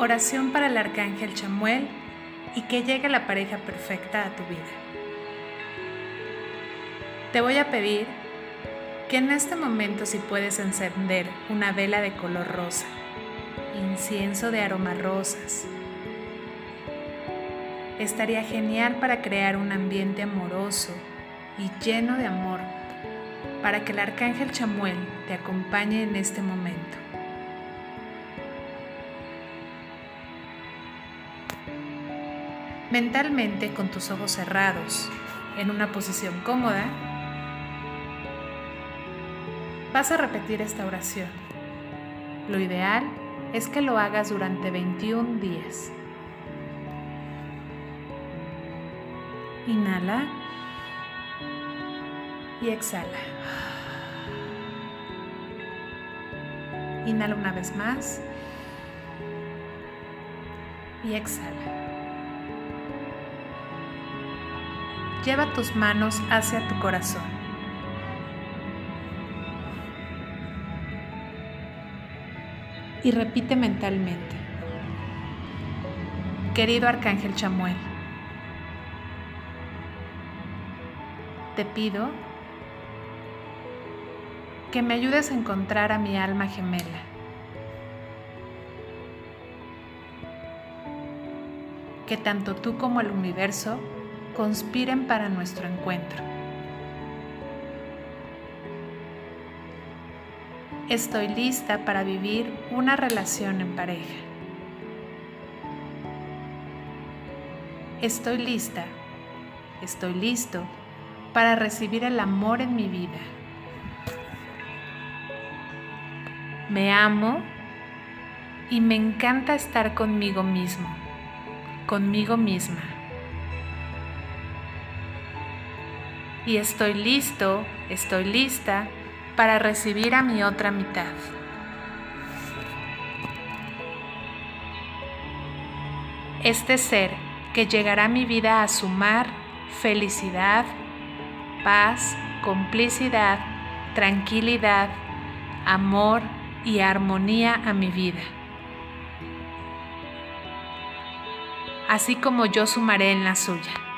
Oración para el Arcángel Chamuel y que llegue la pareja perfecta a tu vida. Te voy a pedir que en este momento si puedes encender una vela de color rosa, incienso de aromas rosas, estaría genial para crear un ambiente amoroso y lleno de amor para que el arcángel Chamuel te acompañe en este momento. Mentalmente, con tus ojos cerrados, en una posición cómoda, vas a repetir esta oración. Lo ideal es que lo hagas durante 21 días. Inhala y exhala. Inhala una vez más y exhala. Lleva tus manos hacia tu corazón. Y repite mentalmente. Querido Arcángel Chamuel, te pido que me ayudes a encontrar a mi alma gemela. Que tanto tú como el universo conspiren para nuestro encuentro. Estoy lista para vivir una relación en pareja. Estoy lista, estoy listo para recibir el amor en mi vida. Me amo y me encanta estar conmigo mismo, conmigo misma. Y estoy listo, estoy lista para recibir a mi otra mitad. Este ser que llegará a mi vida a sumar felicidad, paz, complicidad, tranquilidad, amor y armonía a mi vida. Así como yo sumaré en la suya.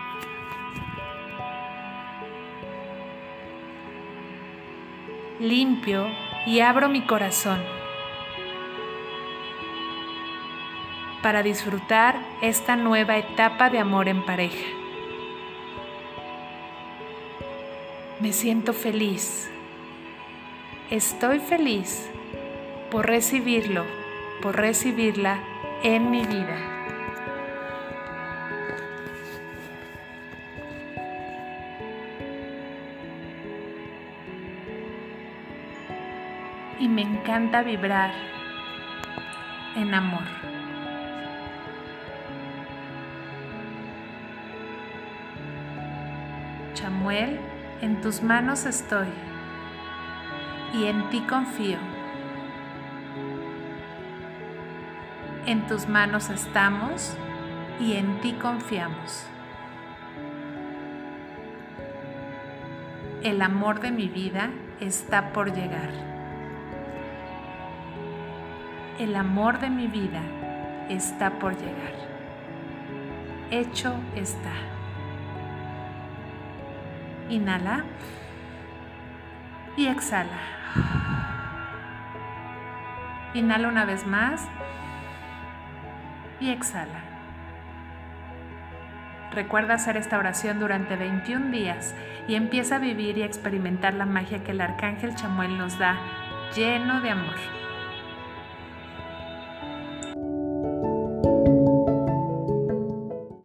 Limpio y abro mi corazón para disfrutar esta nueva etapa de amor en pareja. Me siento feliz. Estoy feliz por recibirlo, por recibirla en mi vida. Y me encanta vibrar en amor. Chamuel, en tus manos estoy y en ti confío. En tus manos estamos y en ti confiamos. El amor de mi vida está por llegar el amor de mi vida está por llegar. Hecho está. Inhala y exhala. Inhala una vez más y exhala. Recuerda hacer esta oración durante 21 días y empieza a vivir y experimentar la magia que el arcángel Chamuel nos da lleno de amor.